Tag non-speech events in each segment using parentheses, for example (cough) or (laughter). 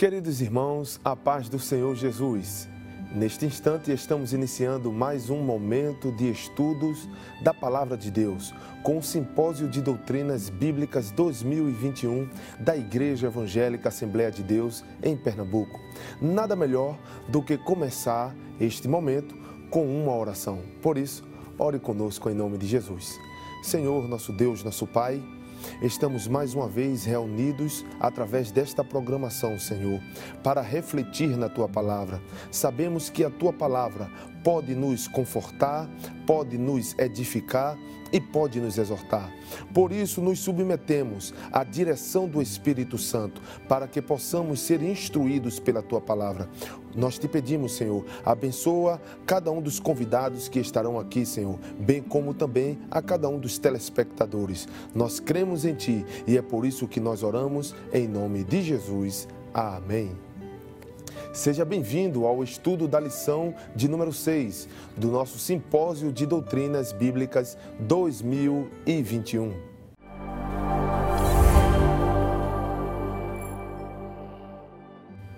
Queridos irmãos, a paz do Senhor Jesus. Neste instante, estamos iniciando mais um momento de estudos da Palavra de Deus, com o Simpósio de Doutrinas Bíblicas 2021 da Igreja Evangélica Assembleia de Deus em Pernambuco. Nada melhor do que começar este momento com uma oração. Por isso, ore conosco em nome de Jesus. Senhor, nosso Deus, nosso Pai, Estamos mais uma vez reunidos através desta programação, Senhor, para refletir na tua palavra. Sabemos que a tua palavra pode nos confortar, pode nos edificar e pode nos exortar. Por isso, nos submetemos à direção do Espírito Santo, para que possamos ser instruídos pela tua palavra. Nós te pedimos, Senhor, abençoa cada um dos convidados que estarão aqui, Senhor, bem como também a cada um dos telespectadores. Nós cremos em ti e é por isso que nós oramos em nome de Jesus. Amém. Seja bem-vindo ao estudo da lição de número 6 do nosso Simpósio de Doutrinas Bíblicas 2021.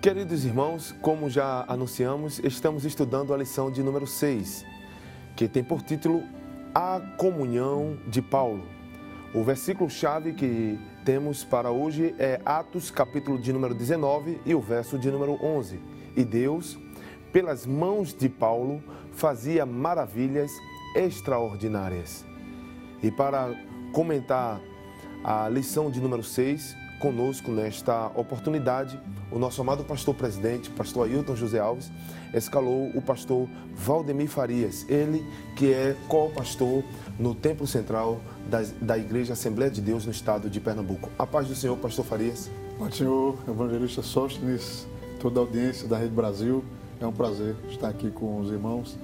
Queridos irmãos, como já anunciamos, estamos estudando a lição de número 6, que tem por título A Comunhão de Paulo. O versículo-chave que temos para hoje é Atos, capítulo de número 19 e o verso de número 11. E Deus, pelas mãos de Paulo, fazia maravilhas extraordinárias. E para comentar a lição de número 6, conosco nesta oportunidade, o nosso amado pastor presidente, pastor Ailton José Alves, escalou o pastor Valdemir Farias, ele que é co-pastor no Templo Central da, da Igreja Assembleia de Deus no estado de Pernambuco. A paz do Senhor, pastor Farias. Paz Senhor, evangelista Sóstenes, toda a audiência da Rede Brasil. É um prazer estar aqui com os irmãos,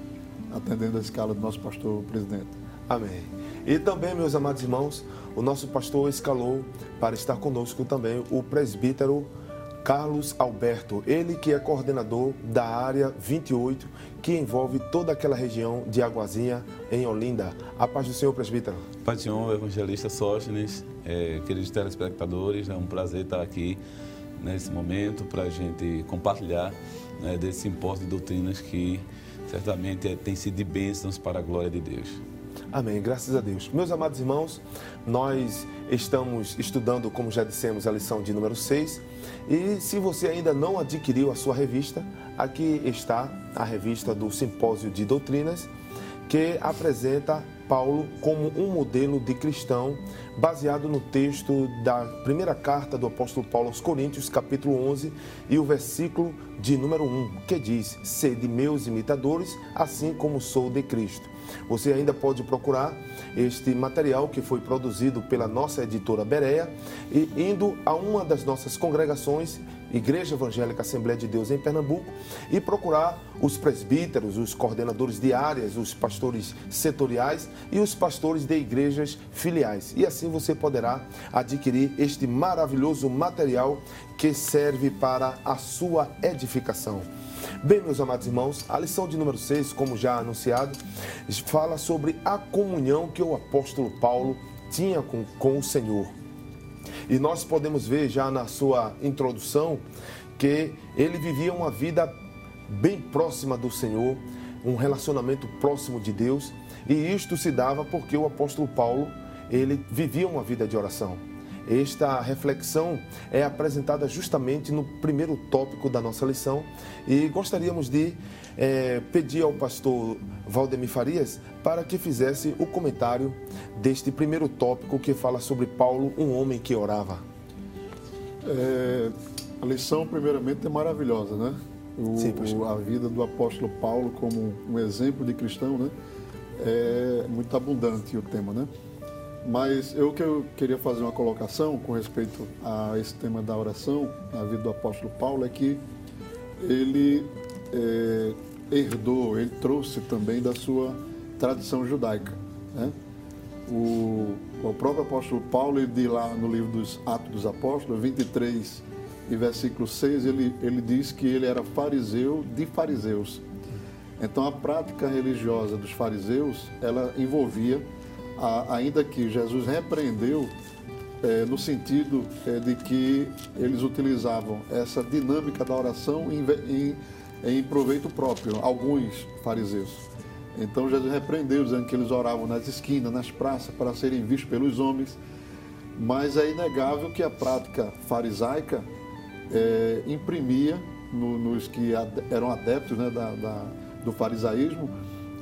atendendo a escala do nosso pastor presidente. Amém. E também, meus amados irmãos, o nosso pastor escalou para estar conosco também o presbítero Carlos Alberto, ele que é coordenador da área 28, que envolve toda aquela região de Aguazinha, em Olinda. A paz do Senhor, presbítero. Pai do Senhor, evangelista Sóstenes, é, queridos telespectadores, é um prazer estar aqui nesse momento para a gente compartilhar né, desse simpósio de doutrinas que certamente é, tem sido de bênçãos para a glória de Deus. Amém, graças a Deus. Meus amados irmãos, nós estamos estudando, como já dissemos, a lição de número 6. E se você ainda não adquiriu a sua revista, aqui está a revista do Simpósio de Doutrinas, que apresenta Paulo como um modelo de cristão, baseado no texto da primeira carta do apóstolo Paulo aos Coríntios, capítulo 11, e o versículo de número 1, que diz: Sede meus imitadores, assim como sou de Cristo. Você ainda pode procurar este material que foi produzido pela nossa editora Berea e indo a uma das nossas congregações, Igreja Evangélica Assembleia de Deus em Pernambuco, e procurar os presbíteros, os coordenadores de áreas, os pastores setoriais e os pastores de igrejas filiais. E assim você poderá adquirir este maravilhoso material que serve para a sua edificação. Bem, meus amados irmãos, a lição de número 6, como já anunciado, fala sobre a comunhão que o apóstolo Paulo tinha com, com o Senhor. E nós podemos ver já na sua introdução que ele vivia uma vida bem próxima do Senhor, um relacionamento próximo de Deus, e isto se dava porque o apóstolo Paulo, ele vivia uma vida de oração. Esta reflexão é apresentada justamente no primeiro tópico da nossa lição e gostaríamos de é, pedir ao pastor Valdemir Farias para que fizesse o comentário deste primeiro tópico que fala sobre Paulo, um homem que orava. É, a lição, primeiramente, é maravilhosa, né? O, Sim, o, a vida do apóstolo Paulo como um exemplo de cristão, né? É muito abundante o tema, né? Mas eu que eu queria fazer uma colocação com respeito a esse tema da oração na vida do apóstolo Paulo é que ele é, herdou, ele trouxe também da sua tradição judaica. Né? O, o próprio apóstolo Paulo, ele diz lá no livro dos Atos dos Apóstolos, 23 e versículo 6, ele, ele diz que ele era fariseu de fariseus. Então a prática religiosa dos fariseus, ela envolvia ainda que Jesus repreendeu é, no sentido é, de que eles utilizavam essa dinâmica da oração em, em, em proveito próprio, alguns fariseus. Então Jesus repreendeu, dizendo que eles oravam nas esquinas, nas praças, para serem vistos pelos homens. Mas é inegável que a prática farisaica é, imprimia no, nos que eram adeptos né, da, da, do farisaísmo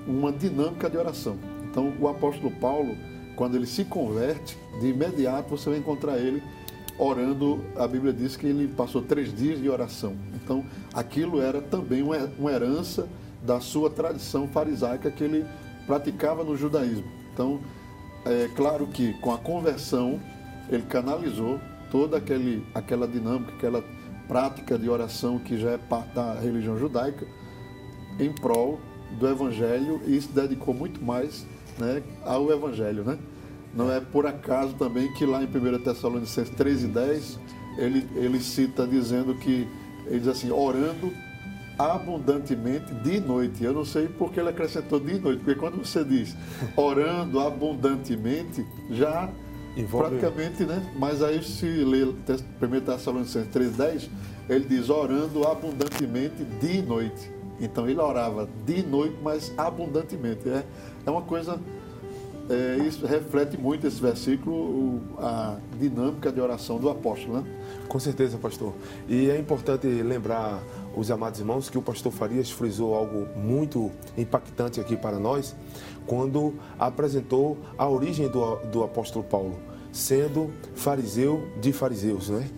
uma dinâmica de oração. Então, o apóstolo Paulo, quando ele se converte, de imediato você vai encontrar ele orando. A Bíblia diz que ele passou três dias de oração. Então, aquilo era também uma herança da sua tradição farisaica que ele praticava no judaísmo. Então, é claro que com a conversão, ele canalizou toda aquele, aquela dinâmica, aquela prática de oração que já é parte da religião judaica em prol do Evangelho e se dedicou muito mais né, ao Evangelho. Né? Não é por acaso também que lá em 1 Tessalonicenses 3 e 10 ele, ele cita dizendo que, ele diz assim, orando abundantemente de noite. Eu não sei porque ele acrescentou de noite, porque quando você diz orando abundantemente, já Envolve... praticamente, né? Mas aí se lê 1 Tessalonicenses 3,10, ele diz orando abundantemente de noite. Então ele orava de noite, mas abundantemente. É, é uma coisa. É, isso reflete muito esse versículo, a dinâmica de oração do apóstolo, né? Com certeza, pastor. E é importante lembrar os amados irmãos que o pastor Farias frisou algo muito impactante aqui para nós, quando apresentou a origem do, do apóstolo Paulo, sendo fariseu de fariseus, né?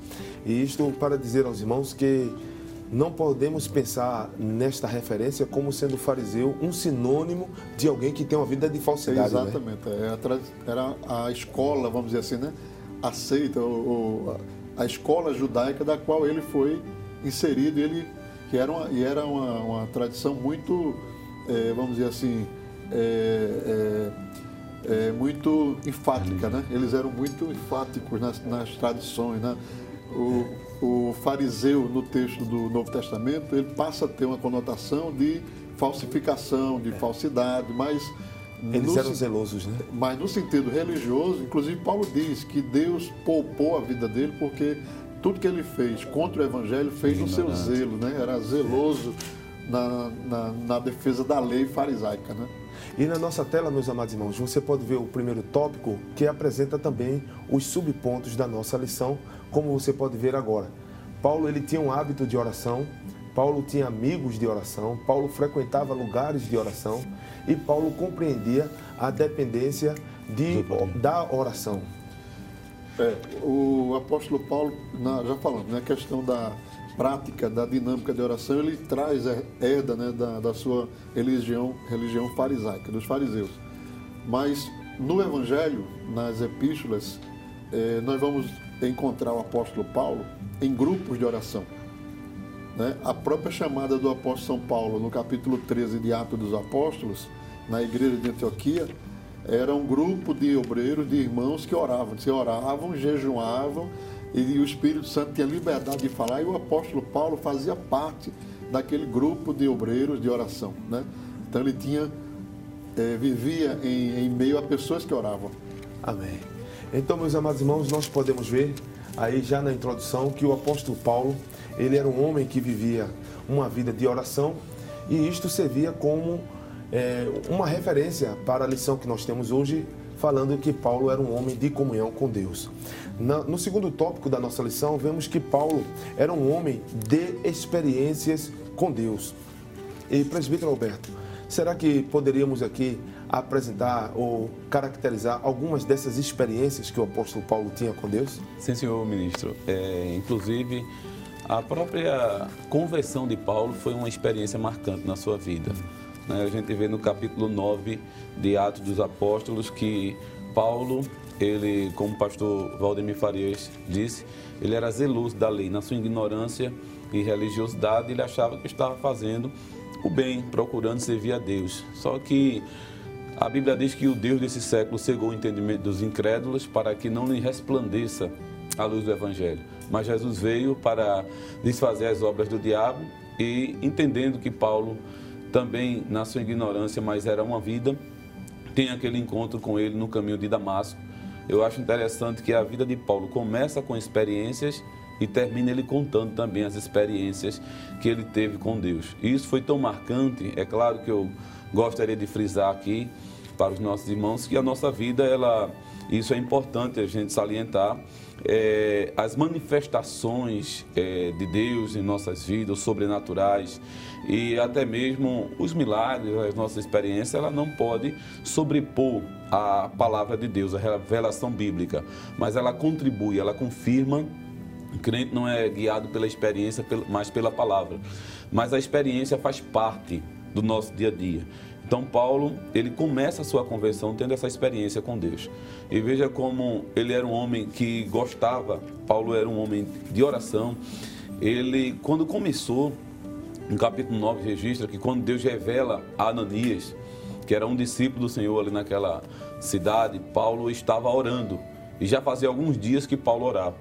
E isto para dizer aos irmãos que não podemos pensar nesta referência como sendo fariseu um sinônimo de alguém que tem uma vida de falsidade. Né? Exatamente. Né? Era a escola, vamos dizer assim, né? aceita, a escola judaica da qual ele foi inserido, ele que era uma, e era uma, uma tradição muito, é, vamos dizer assim, é, é, é muito enfática, né? Eles eram muito enfáticos nas, nas tradições, né? O, o fariseu no texto do Novo Testamento ele passa a ter uma conotação de falsificação, de falsidade, mas eles eram zelosos, né? Mas no sentido religioso, inclusive Paulo diz que Deus poupou a vida dele porque tudo que ele fez contra o evangelho fez no seu zelo, né? Era zeloso na, na, na, defesa da lei farisaica, né? E na nossa tela, meus amados irmãos, você pode ver o primeiro tópico que apresenta também os subpontos da nossa lição, como você pode ver agora. Paulo ele tinha um hábito de oração, Paulo tinha amigos de oração, Paulo frequentava lugares de oração e Paulo compreendia a dependência de, da oração. É, o apóstolo Paulo, na, já falando, né, a questão da prática, da dinâmica de oração, ele traz, herda né, da, da sua religião, religião farisaica, dos fariseus. Mas no Evangelho, nas epístolas, é, nós vamos encontrar o apóstolo Paulo em grupos de oração. Né? A própria chamada do apóstolo São Paulo, no capítulo 13 de Atos dos Apóstolos, na igreja de Antioquia, era um grupo de obreiros, de irmãos que oravam. Se oravam, jejuavam, e o Espírito Santo tinha liberdade de falar, e o apóstolo Paulo fazia parte daquele grupo de obreiros de oração. Né? Então ele tinha, é, vivia em, em meio a pessoas que oravam. Amém. Então, meus amados irmãos, nós podemos ver aí já na introdução que o apóstolo Paulo, ele era um homem que vivia uma vida de oração e isto servia como é, uma referência para a lição que nós temos hoje, falando que Paulo era um homem de comunhão com Deus. Na, no segundo tópico da nossa lição, vemos que Paulo era um homem de experiências com Deus. E, presbítero Alberto, será que poderíamos aqui apresentar ou caracterizar algumas dessas experiências que o apóstolo Paulo tinha com Deus? Sim, senhor ministro. É, inclusive, a própria conversão de Paulo foi uma experiência marcante na sua vida. Né? A gente vê no capítulo 9 de Atos dos Apóstolos que Paulo, ele, como o pastor Valdemir Farias disse, ele era zeloso da lei. Na sua ignorância e religiosidade, ele achava que estava fazendo o bem, procurando servir a Deus. Só que a Bíblia diz que o Deus desse século cegou o entendimento dos incrédulos para que não lhe resplandeça a luz do Evangelho. Mas Jesus veio para desfazer as obras do diabo e, entendendo que Paulo também na sua ignorância, mas era uma vida, tem aquele encontro com ele no caminho de Damasco. eu acho interessante que a vida de Paulo começa com experiências e termina ele contando também as experiências que ele teve com Deus. E isso foi tão marcante, é claro que eu gostaria de frisar aqui para os nossos irmãos que a nossa vida, ela, isso é importante a gente salientar, é, as manifestações é, de Deus em nossas vidas, sobrenaturais e até mesmo os milagres, as nossas experiências, ela não pode sobrepor a palavra de Deus, a revelação bíblica, mas ela contribui, ela confirma crente não é guiado pela experiência, mas pela palavra. Mas a experiência faz parte do nosso dia a dia. Então Paulo, ele começa a sua conversão tendo essa experiência com Deus. E veja como ele era um homem que gostava, Paulo era um homem de oração. Ele, quando começou, no capítulo 9 registra que quando Deus revela a Ananias, que era um discípulo do Senhor ali naquela cidade, Paulo estava orando. E já fazia alguns dias que Paulo orava.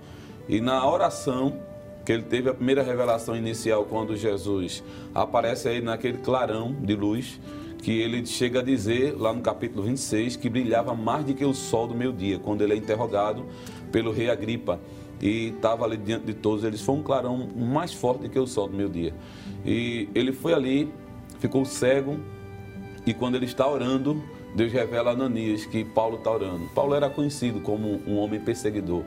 E na oração, que ele teve a primeira revelação inicial quando Jesus aparece aí naquele clarão de luz, que ele chega a dizer lá no capítulo 26 que brilhava mais do que o sol do meio-dia, quando ele é interrogado pelo rei Agripa e estava ali diante de todos, eles foi um clarão mais forte do que o sol do meio-dia. E ele foi ali, ficou cego, e quando ele está orando, Deus revela a Ananias que Paulo está orando. Paulo era conhecido como um homem perseguidor.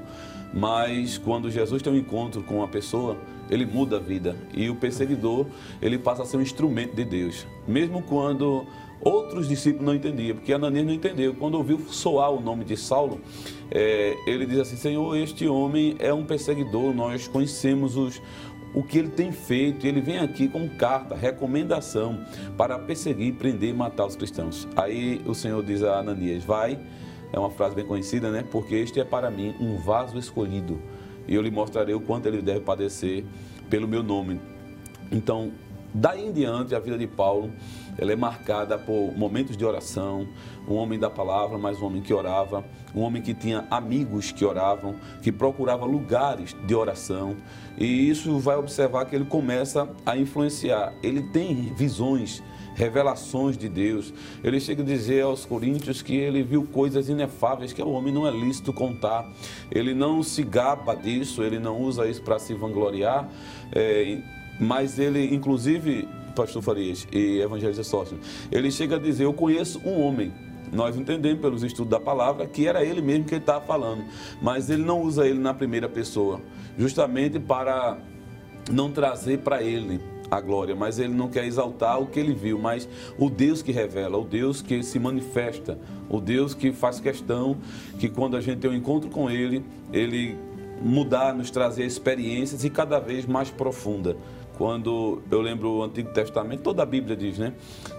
Mas quando Jesus tem um encontro com uma pessoa, ele muda a vida. E o perseguidor, ele passa a ser um instrumento de Deus. Mesmo quando outros discípulos não entendiam, porque Ananias não entendeu. Quando ouviu soar o nome de Saulo, é, ele diz assim: Senhor, este homem é um perseguidor, nós conhecemos os, o que ele tem feito. Ele vem aqui com carta, recomendação para perseguir, prender e matar os cristãos. Aí o Senhor diz a Ananias: Vai é uma frase bem conhecida, né? Porque este é para mim um vaso escolhido e eu lhe mostrarei o quanto ele deve padecer pelo meu nome. Então, daí em diante, a vida de Paulo ela é marcada por momentos de oração, um homem da palavra, mas um homem que orava, um homem que tinha amigos que oravam, que procurava lugares de oração. E isso vai observar que ele começa a influenciar. Ele tem visões revelações de Deus. Ele chega a dizer aos coríntios que ele viu coisas inefáveis que o homem não é lícito contar. Ele não se gaba disso, ele não usa isso para se vangloriar, é, mas ele, inclusive, pastor Farias e evangelista Sócio, ele chega a dizer, eu conheço um homem nós entendemos pelos estudos da palavra que era ele mesmo que ele estava falando, mas ele não usa ele na primeira pessoa, justamente para não trazer para ele a glória, mas ele não quer exaltar o que ele viu, mas o Deus que revela, o Deus que se manifesta, o Deus que faz questão que quando a gente tem um encontro com ele, ele mudar, nos trazer experiências e cada vez mais profunda. Quando eu lembro o Antigo Testamento, toda a Bíblia diz, né?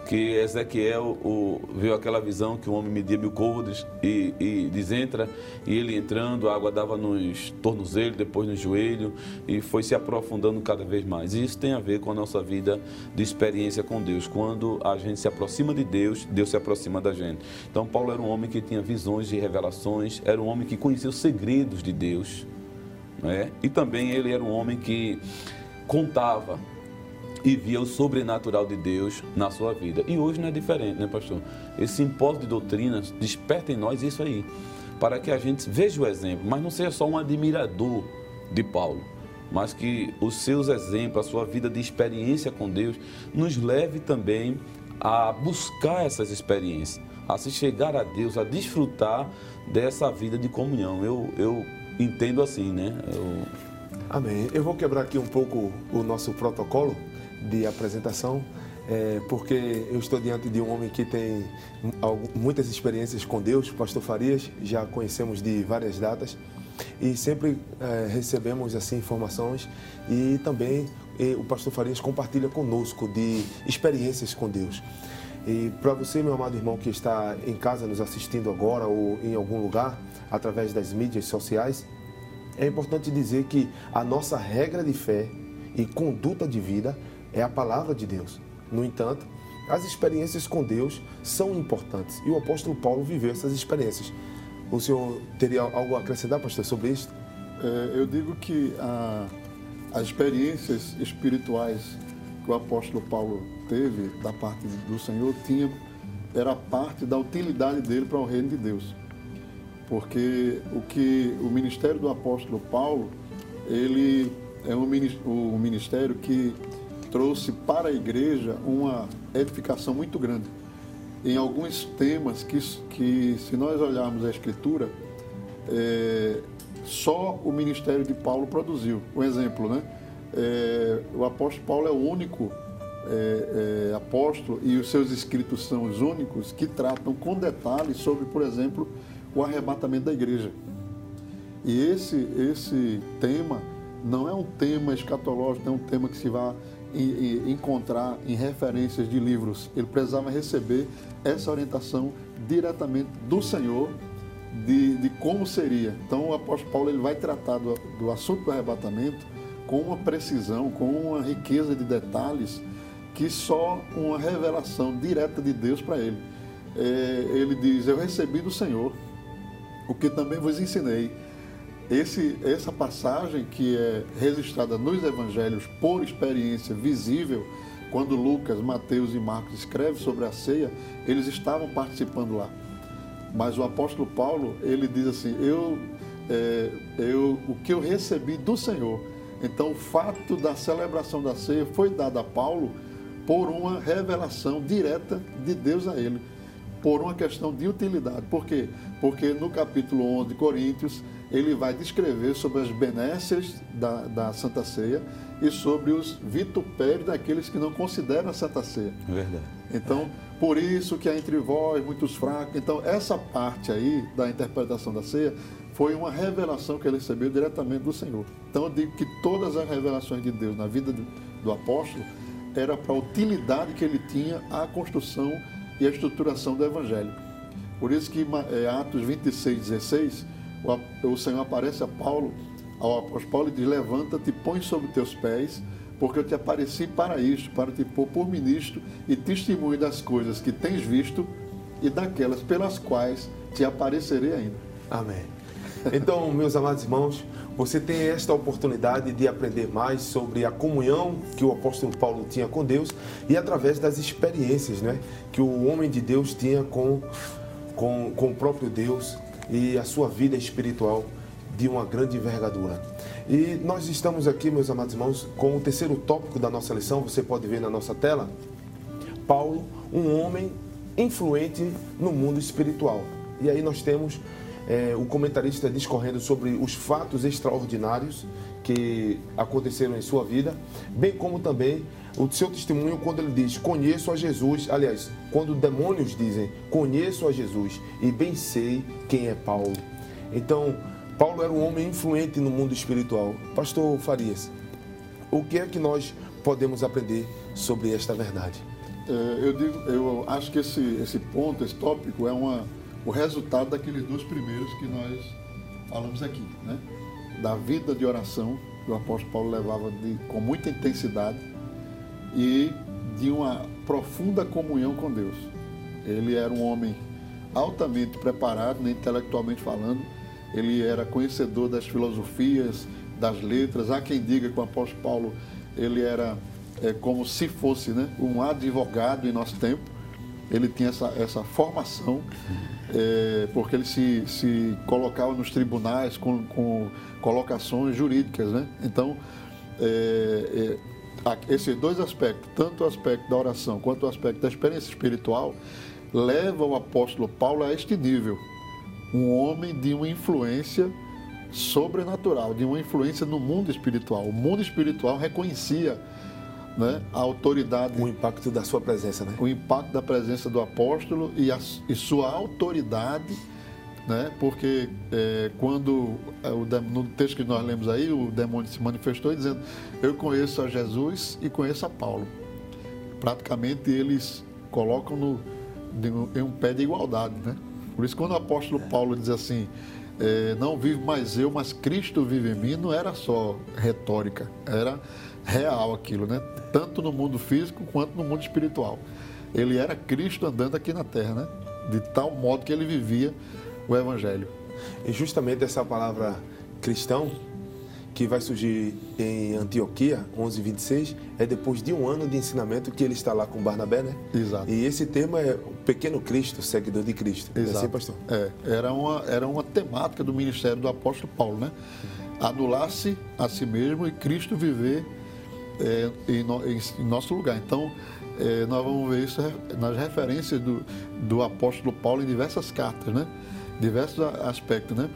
Que Ezequiel o, viu aquela visão que o homem media mil côvados e, e diz entra, e ele entrando, a água dava nos tornozelos, depois no joelho, e foi se aprofundando cada vez mais. E isso tem a ver com a nossa vida de experiência com Deus. Quando a gente se aproxima de Deus, Deus se aproxima da gente. Então, Paulo era um homem que tinha visões e revelações, era um homem que conhecia os segredos de Deus. Né? E também ele era um homem que contava e via o sobrenatural de Deus na sua vida. E hoje não é diferente, né, pastor? Esse simpósio de doutrinas desperta em nós isso aí, para que a gente veja o exemplo, mas não seja só um admirador de Paulo, mas que os seus exemplos, a sua vida de experiência com Deus, nos leve também a buscar essas experiências, a se chegar a Deus, a desfrutar dessa vida de comunhão. Eu, eu entendo assim, né? Eu, Amém. Eu vou quebrar aqui um pouco o nosso protocolo de apresentação, é, porque eu estou diante de um homem que tem muitas experiências com Deus, Pastor Farias, já conhecemos de várias datas e sempre é, recebemos assim informações e também e o Pastor Farias compartilha conosco de experiências com Deus. E para você, meu amado irmão que está em casa nos assistindo agora ou em algum lugar através das mídias sociais, é importante dizer que a nossa regra de fé e conduta de vida é a palavra de Deus. No entanto, as experiências com Deus são importantes e o apóstolo Paulo viveu essas experiências. O senhor teria algo a acrescentar, pastor, sobre isso? É, eu digo que a, as experiências espirituais que o apóstolo Paulo teve da parte do Senhor tinha era parte da utilidade dele para o reino de Deus porque o que o ministério do apóstolo Paulo, ele é um ministério que trouxe para a igreja uma edificação muito grande. Em alguns temas que, que se nós olharmos a Escritura, é, só o ministério de Paulo produziu. Um exemplo, né? É, o apóstolo Paulo é o único é, é, apóstolo e os seus escritos são os únicos que tratam com detalhes sobre, por exemplo, o arrebatamento da igreja. E esse, esse tema não é um tema escatológico, não é um tema que se vai encontrar em referências de livros. Ele precisava receber essa orientação diretamente do Senhor de, de como seria. Então o apóstolo Paulo ele vai tratar do, do assunto do arrebatamento com uma precisão, com uma riqueza de detalhes que só uma revelação direta de Deus para ele. É, ele diz: Eu recebi do Senhor o que também vos ensinei. Esse, essa passagem que é registrada nos evangelhos por experiência visível, quando Lucas, Mateus e Marcos escrevem sobre a ceia, eles estavam participando lá. Mas o apóstolo Paulo, ele diz assim, eu, é, eu, o que eu recebi do Senhor. Então o fato da celebração da ceia foi dado a Paulo por uma revelação direta de Deus a ele por uma questão de utilidade. Por quê? Porque no capítulo 11 de Coríntios, ele vai descrever sobre as benesses da, da Santa Ceia e sobre os vitupérios daqueles que não consideram a Santa Ceia. É verdade. Então, por isso que há entre vós muitos fracos. Então, essa parte aí da interpretação da ceia foi uma revelação que ele recebeu diretamente do Senhor. Então, eu digo que todas as revelações de Deus na vida do, do apóstolo era para a utilidade que ele tinha à construção e a estruturação do Evangelho. Por isso que é, Atos 26, 16, o, o Senhor aparece a Paulo, ao apóstolo Paulo e diz, levanta-te, põe sobre teus pés, porque eu te apareci para isto, para te pôr por ministro e testemunho das coisas que tens visto e daquelas pelas quais te aparecerei ainda. Amém. Então, (laughs) meus amados irmãos, você tem esta oportunidade de aprender mais sobre a comunhão que o apóstolo Paulo tinha com Deus e através das experiências né, que o homem de Deus tinha com, com, com o próprio Deus e a sua vida espiritual de uma grande envergadura. E nós estamos aqui, meus amados irmãos, com o terceiro tópico da nossa lição, você pode ver na nossa tela. Paulo, um homem influente no mundo espiritual. E aí nós temos é, o comentarista discorrendo sobre os fatos extraordinários que aconteceram em sua vida, bem como também o seu testemunho quando ele diz: Conheço a Jesus. Aliás, quando demônios dizem: Conheço a Jesus e bem sei quem é Paulo. Então, Paulo era um homem influente no mundo espiritual. Pastor Farias, o que é que nós podemos aprender sobre esta verdade? É, eu, digo, eu acho que esse, esse ponto, esse tópico, é uma o resultado daqueles dois primeiros que nós falamos aqui, né? Da vida de oração que o apóstolo Paulo levava de, com muita intensidade e de uma profunda comunhão com Deus. Ele era um homem altamente preparado, né, intelectualmente falando, ele era conhecedor das filosofias, das letras. Há quem diga que o apóstolo Paulo ele era é, como se fosse né, um advogado em nosso tempo. Ele tinha essa, essa formação é, porque ele se, se colocava nos tribunais com, com colocações jurídicas. Né? Então, é, é, esses dois aspectos, tanto o aspecto da oração quanto o aspecto da experiência espiritual, levam o apóstolo Paulo a este nível. Um homem de uma influência sobrenatural, de uma influência no mundo espiritual. O mundo espiritual reconhecia né, a autoridade. O impacto da sua presença, né? O impacto da presença do apóstolo e, a, e sua autoridade, né? Porque é, quando é, no texto que nós lemos aí, o demônio se manifestou dizendo: Eu conheço a Jesus e conheço a Paulo. Praticamente eles colocam no, em um pé de igualdade, né? Por isso, quando o apóstolo é. Paulo diz assim, é, não vivo mais eu, mas Cristo vive em mim, não era só retórica, era real aquilo, né? Tanto no mundo físico quanto no mundo espiritual. Ele era Cristo andando aqui na terra, né? De tal modo que ele vivia o Evangelho. E justamente essa palavra cristão, que vai surgir em Antioquia, 11:26, é depois de um ano de ensinamento que ele está lá com Barnabé, né? Exato. E esse tema é o pequeno Cristo, seguidor de Cristo. Exato. É assim, pastor? É, era uma, era uma temática do ministério do apóstolo Paulo, né? Anular-se a si mesmo e Cristo viver é, em, no, em, em, nosso lugar. Então, é, nós vamos ver isso nas referências do, do apóstolo Paulo em diversas cartas, né? Diversos aspectos, né?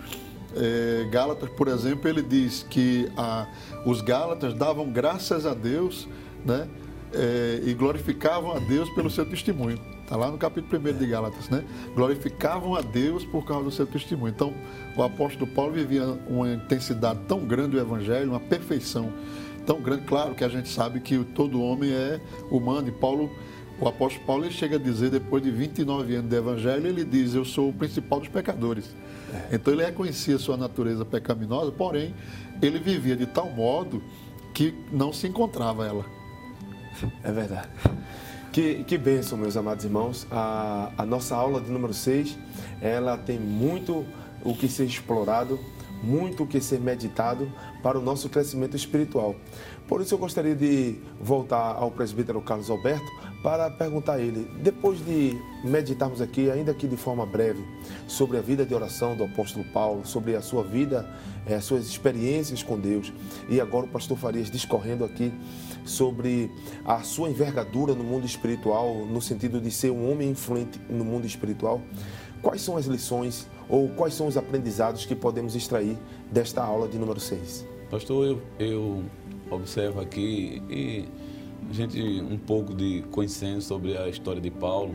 É, Gálatas, por exemplo, ele diz que a, os Gálatas davam graças a Deus né, é, e glorificavam a Deus pelo seu testemunho. Está lá no capítulo 1 de Gálatas, né? Glorificavam a Deus por causa do seu testemunho. Então, o apóstolo Paulo vivia uma intensidade tão grande do evangelho, uma perfeição tão grande. Claro que a gente sabe que todo homem é humano e Paulo o apóstolo Paulo chega a dizer, depois de 29 anos de evangelho, ele diz: Eu sou o principal dos pecadores. É. Então ele reconhecia sua natureza pecaminosa, porém, ele vivia de tal modo que não se encontrava ela. É verdade. Que, que bênção, meus amados irmãos. A, a nossa aula de número 6, ela tem muito o que ser explorado, muito o que ser meditado para o nosso crescimento espiritual. Por isso eu gostaria de voltar ao presbítero Carlos Alberto para perguntar a ele, depois de meditarmos aqui, ainda que de forma breve, sobre a vida de oração do apóstolo Paulo, sobre a sua vida, eh, suas experiências com Deus, e agora o pastor Farias discorrendo aqui sobre a sua envergadura no mundo espiritual, no sentido de ser um homem influente no mundo espiritual, quais são as lições ou quais são os aprendizados que podemos extrair desta aula de número 6? Pastor, eu, eu observo aqui e a gente um pouco de conhecendo sobre a história de Paulo.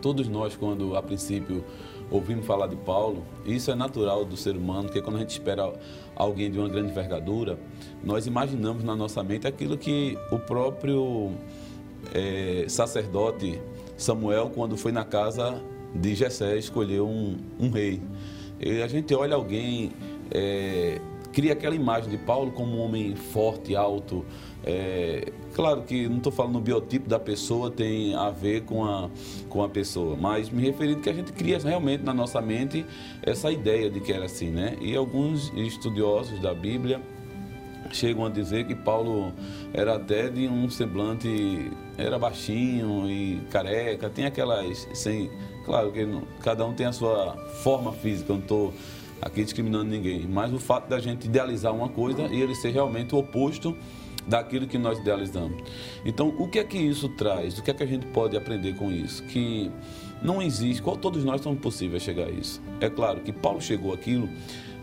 Todos nós, quando a princípio ouvimos falar de Paulo, isso é natural do ser humano, porque quando a gente espera alguém de uma grande envergadura, nós imaginamos na nossa mente aquilo que o próprio é, sacerdote Samuel, quando foi na casa de Jessé, escolheu um, um rei. E a gente olha alguém, é, cria aquela imagem de Paulo como um homem forte, alto, é, claro que não estou falando no biotipo da pessoa, tem a ver com a, com a pessoa, mas me referindo que a gente cria realmente na nossa mente essa ideia de que era assim, né? E alguns estudiosos da Bíblia chegam a dizer que Paulo era até de um semblante, era baixinho e careca, tem aquelas, sem, claro que não, cada um tem a sua forma física, eu não estou aqui discriminando ninguém, mas o fato da gente idealizar uma coisa e ele ser realmente o oposto daquilo que nós idealizamos. Então, o que é que isso traz? O que é que a gente pode aprender com isso? Que não existe, todos nós somos possíveis chegar a isso. É claro que Paulo chegou aquilo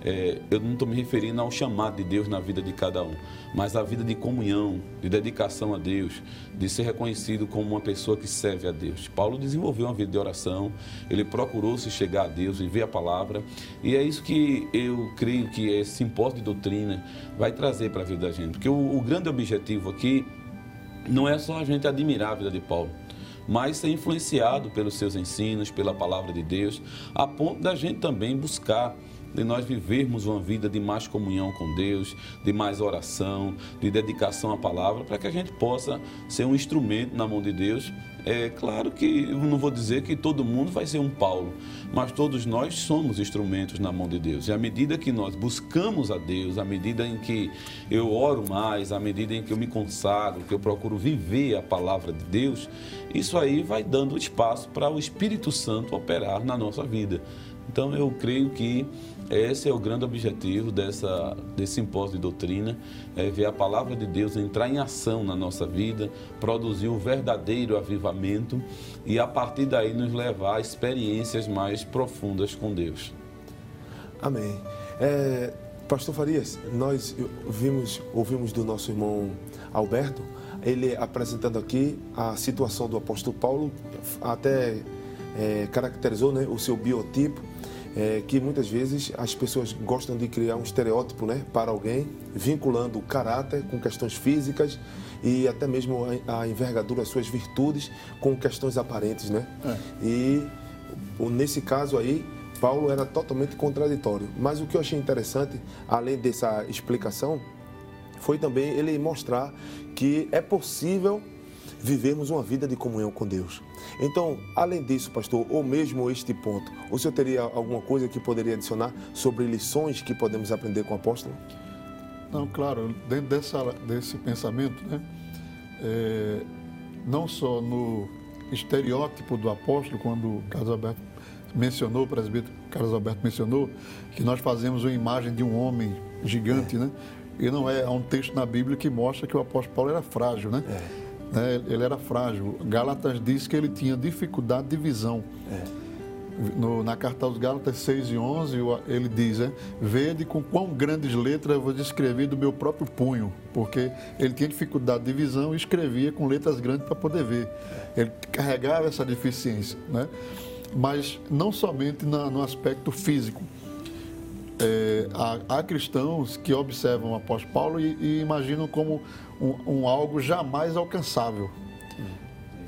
é, eu não estou me referindo ao chamado de Deus na vida de cada um, mas à vida de comunhão, de dedicação a Deus, de ser reconhecido como uma pessoa que serve a Deus. Paulo desenvolveu uma vida de oração, ele procurou se chegar a Deus, viver a palavra, e é isso que eu creio que esse simpósio de doutrina vai trazer para a vida da gente, porque o, o grande objetivo aqui não é só a gente admirar a vida de Paulo, mas ser influenciado pelos seus ensinos, pela palavra de Deus, a ponto da gente também buscar de nós vivermos uma vida de mais comunhão com Deus, de mais oração, de dedicação à palavra, para que a gente possa ser um instrumento na mão de Deus. É claro que eu não vou dizer que todo mundo vai ser um Paulo, mas todos nós somos instrumentos na mão de Deus. E à medida que nós buscamos a Deus, à medida em que eu oro mais, à medida em que eu me consagro, que eu procuro viver a palavra de Deus, isso aí vai dando espaço para o Espírito Santo operar na nossa vida. Então eu creio que esse é o grande objetivo dessa, desse simpósio de doutrina, é ver a palavra de Deus entrar em ação na nossa vida, produzir o verdadeiro avivamento e a partir daí nos levar a experiências mais profundas com Deus. Amém. É, Pastor Farias, nós vimos, ouvimos do nosso irmão Alberto, ele apresentando aqui a situação do apóstolo Paulo, até é, caracterizou né, o seu biotipo é, que muitas vezes as pessoas gostam de criar um estereótipo né, para alguém, vinculando o caráter com questões físicas e até mesmo a, a envergadura, as suas virtudes com questões aparentes. Né? É. E nesse caso aí, Paulo era totalmente contraditório. Mas o que eu achei interessante, além dessa explicação, foi também ele mostrar que é possível vivermos uma vida de comunhão com Deus. Então, além disso, pastor, ou mesmo este ponto, o senhor teria alguma coisa que poderia adicionar sobre lições que podemos aprender com o apóstolo? Não, claro, dentro dessa, desse pensamento, né, é, não só no estereótipo do apóstolo, quando Carlos Alberto mencionou, o presbítero Carlos Alberto mencionou, que nós fazemos uma imagem de um homem gigante, é. né? E não é, há um texto na Bíblia que mostra que o apóstolo Paulo era frágil, né? É. Né, ele era frágil. Gálatas diz que ele tinha dificuldade de visão. É no, na carta aos Gálatas 6 e 11, ele diz: é, Vede com quão grandes letras eu vou descrever do meu próprio punho, porque ele tinha dificuldade de visão e escrevia com letras grandes para poder ver. Ele carregava essa deficiência, né? mas não somente na, no aspecto físico. É, há, há, cristãos que observam o apóstolo Paulo e, e imaginam como um, um algo jamais alcançável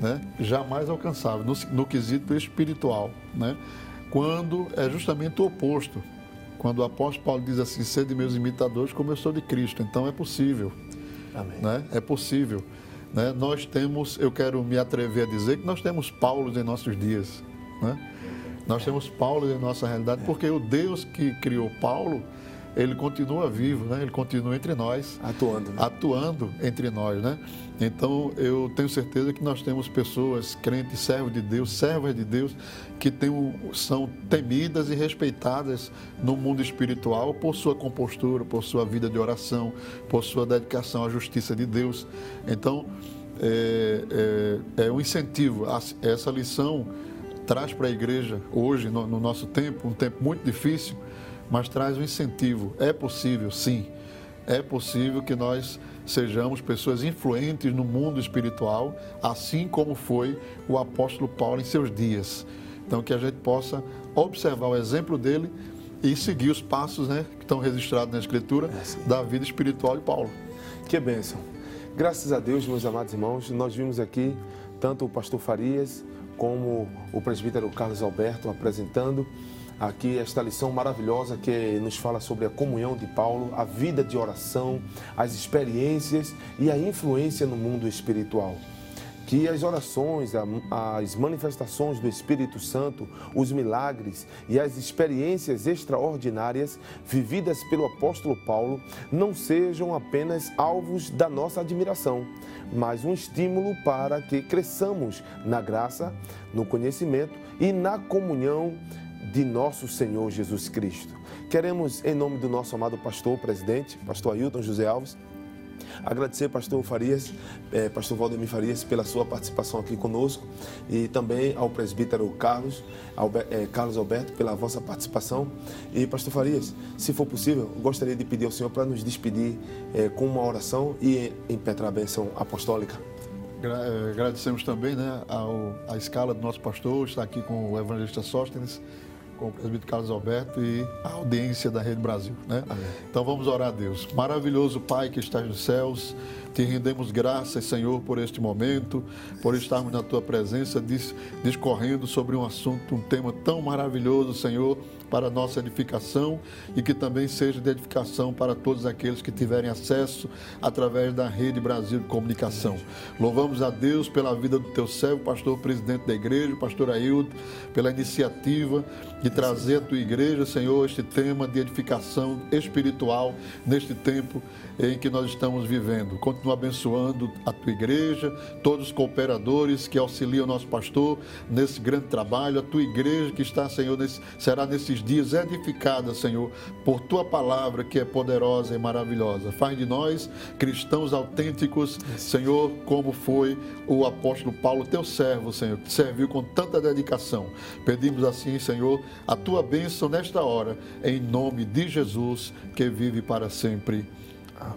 né? jamais alcançável, no, no quesito espiritual, né? quando é justamente o oposto. Quando o apóstolo Paulo diz assim, sede meus imitadores como eu sou de Cristo. Então é possível. Amém. Né? É possível. Né? Nós temos, eu quero me atrever a dizer que nós temos Paulos em nossos dias. Né? Nós temos Paulo em nossa realidade, porque o Deus que criou Paulo, ele continua vivo, né? ele continua entre nós. Atuando. Né? Atuando entre nós. Né? Então, eu tenho certeza que nós temos pessoas, crentes, servos de Deus, servas de Deus, que tem, são temidas e respeitadas no mundo espiritual por sua compostura, por sua vida de oração, por sua dedicação à justiça de Deus. Então, é, é, é um incentivo. Essa lição traz para a igreja hoje, no, no nosso tempo, um tempo muito difícil, mas traz um incentivo. É possível, sim. É possível que nós sejamos pessoas influentes no mundo espiritual, assim como foi o apóstolo Paulo em seus dias. Então, que a gente possa observar o exemplo dele e seguir os passos né, que estão registrados na Escritura é, da vida espiritual de Paulo. Que bênção. Graças a Deus, meus amados irmãos, nós vimos aqui tanto o pastor Farias como o presbítero Carlos Alberto apresentando aqui esta lição maravilhosa que nos fala sobre a comunhão de Paulo, a vida de oração, as experiências e a influência no mundo espiritual. Que as orações, as manifestações do Espírito Santo, os milagres e as experiências extraordinárias vividas pelo apóstolo Paulo não sejam apenas alvos da nossa admiração, mas um estímulo para que cresçamos na graça, no conhecimento e na comunhão de nosso Senhor Jesus Cristo. Queremos, em nome do nosso amado pastor, presidente, pastor Ailton José Alves, agradecer pastor Farias, eh, pastor Valdemir Farias, pela sua participação aqui conosco e também ao presbítero Carlos, eh, Carlos Alberto, pela vossa participação. E pastor Farias, se for possível, gostaria de pedir ao senhor para nos despedir eh, com uma oração e impetrar a bênção apostólica. Agradecemos também né, ao, a escala do nosso pastor, está aqui com o evangelista Sóstenes, com o presbítero Carlos Alberto e a audiência da Rede Brasil. Né? Então vamos orar a Deus. Maravilhoso Pai que estás nos céus, te rendemos graças, Senhor, por este momento, por estarmos na tua presença, discorrendo sobre um assunto, um tema tão maravilhoso, Senhor para nossa edificação e que também seja de edificação para todos aqueles que tiverem acesso através da Rede Brasil de Comunicação. Louvamos a Deus pela vida do teu servo, pastor presidente da igreja, pastor Ailton, pela iniciativa de trazer à tua igreja, Senhor, este tema de edificação espiritual neste tempo em que nós estamos vivendo. Continua abençoando a tua igreja, todos os cooperadores que auxiliam o nosso pastor nesse grande trabalho, a tua igreja que está, Senhor, nesse, será nesses dias edificada, Senhor, por tua palavra que é poderosa e maravilhosa. Faz de nós cristãos autênticos, Senhor, como foi o apóstolo Paulo, teu servo, Senhor, que serviu com tanta dedicação. Pedimos assim, Senhor, a tua bênção nesta hora, em nome de Jesus, que vive para sempre.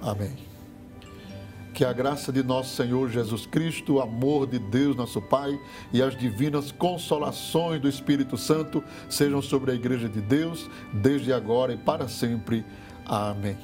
Amém. Que a graça de nosso Senhor Jesus Cristo, o amor de Deus, nosso Pai, e as divinas consolações do Espírito Santo sejam sobre a Igreja de Deus, desde agora e para sempre. Amém.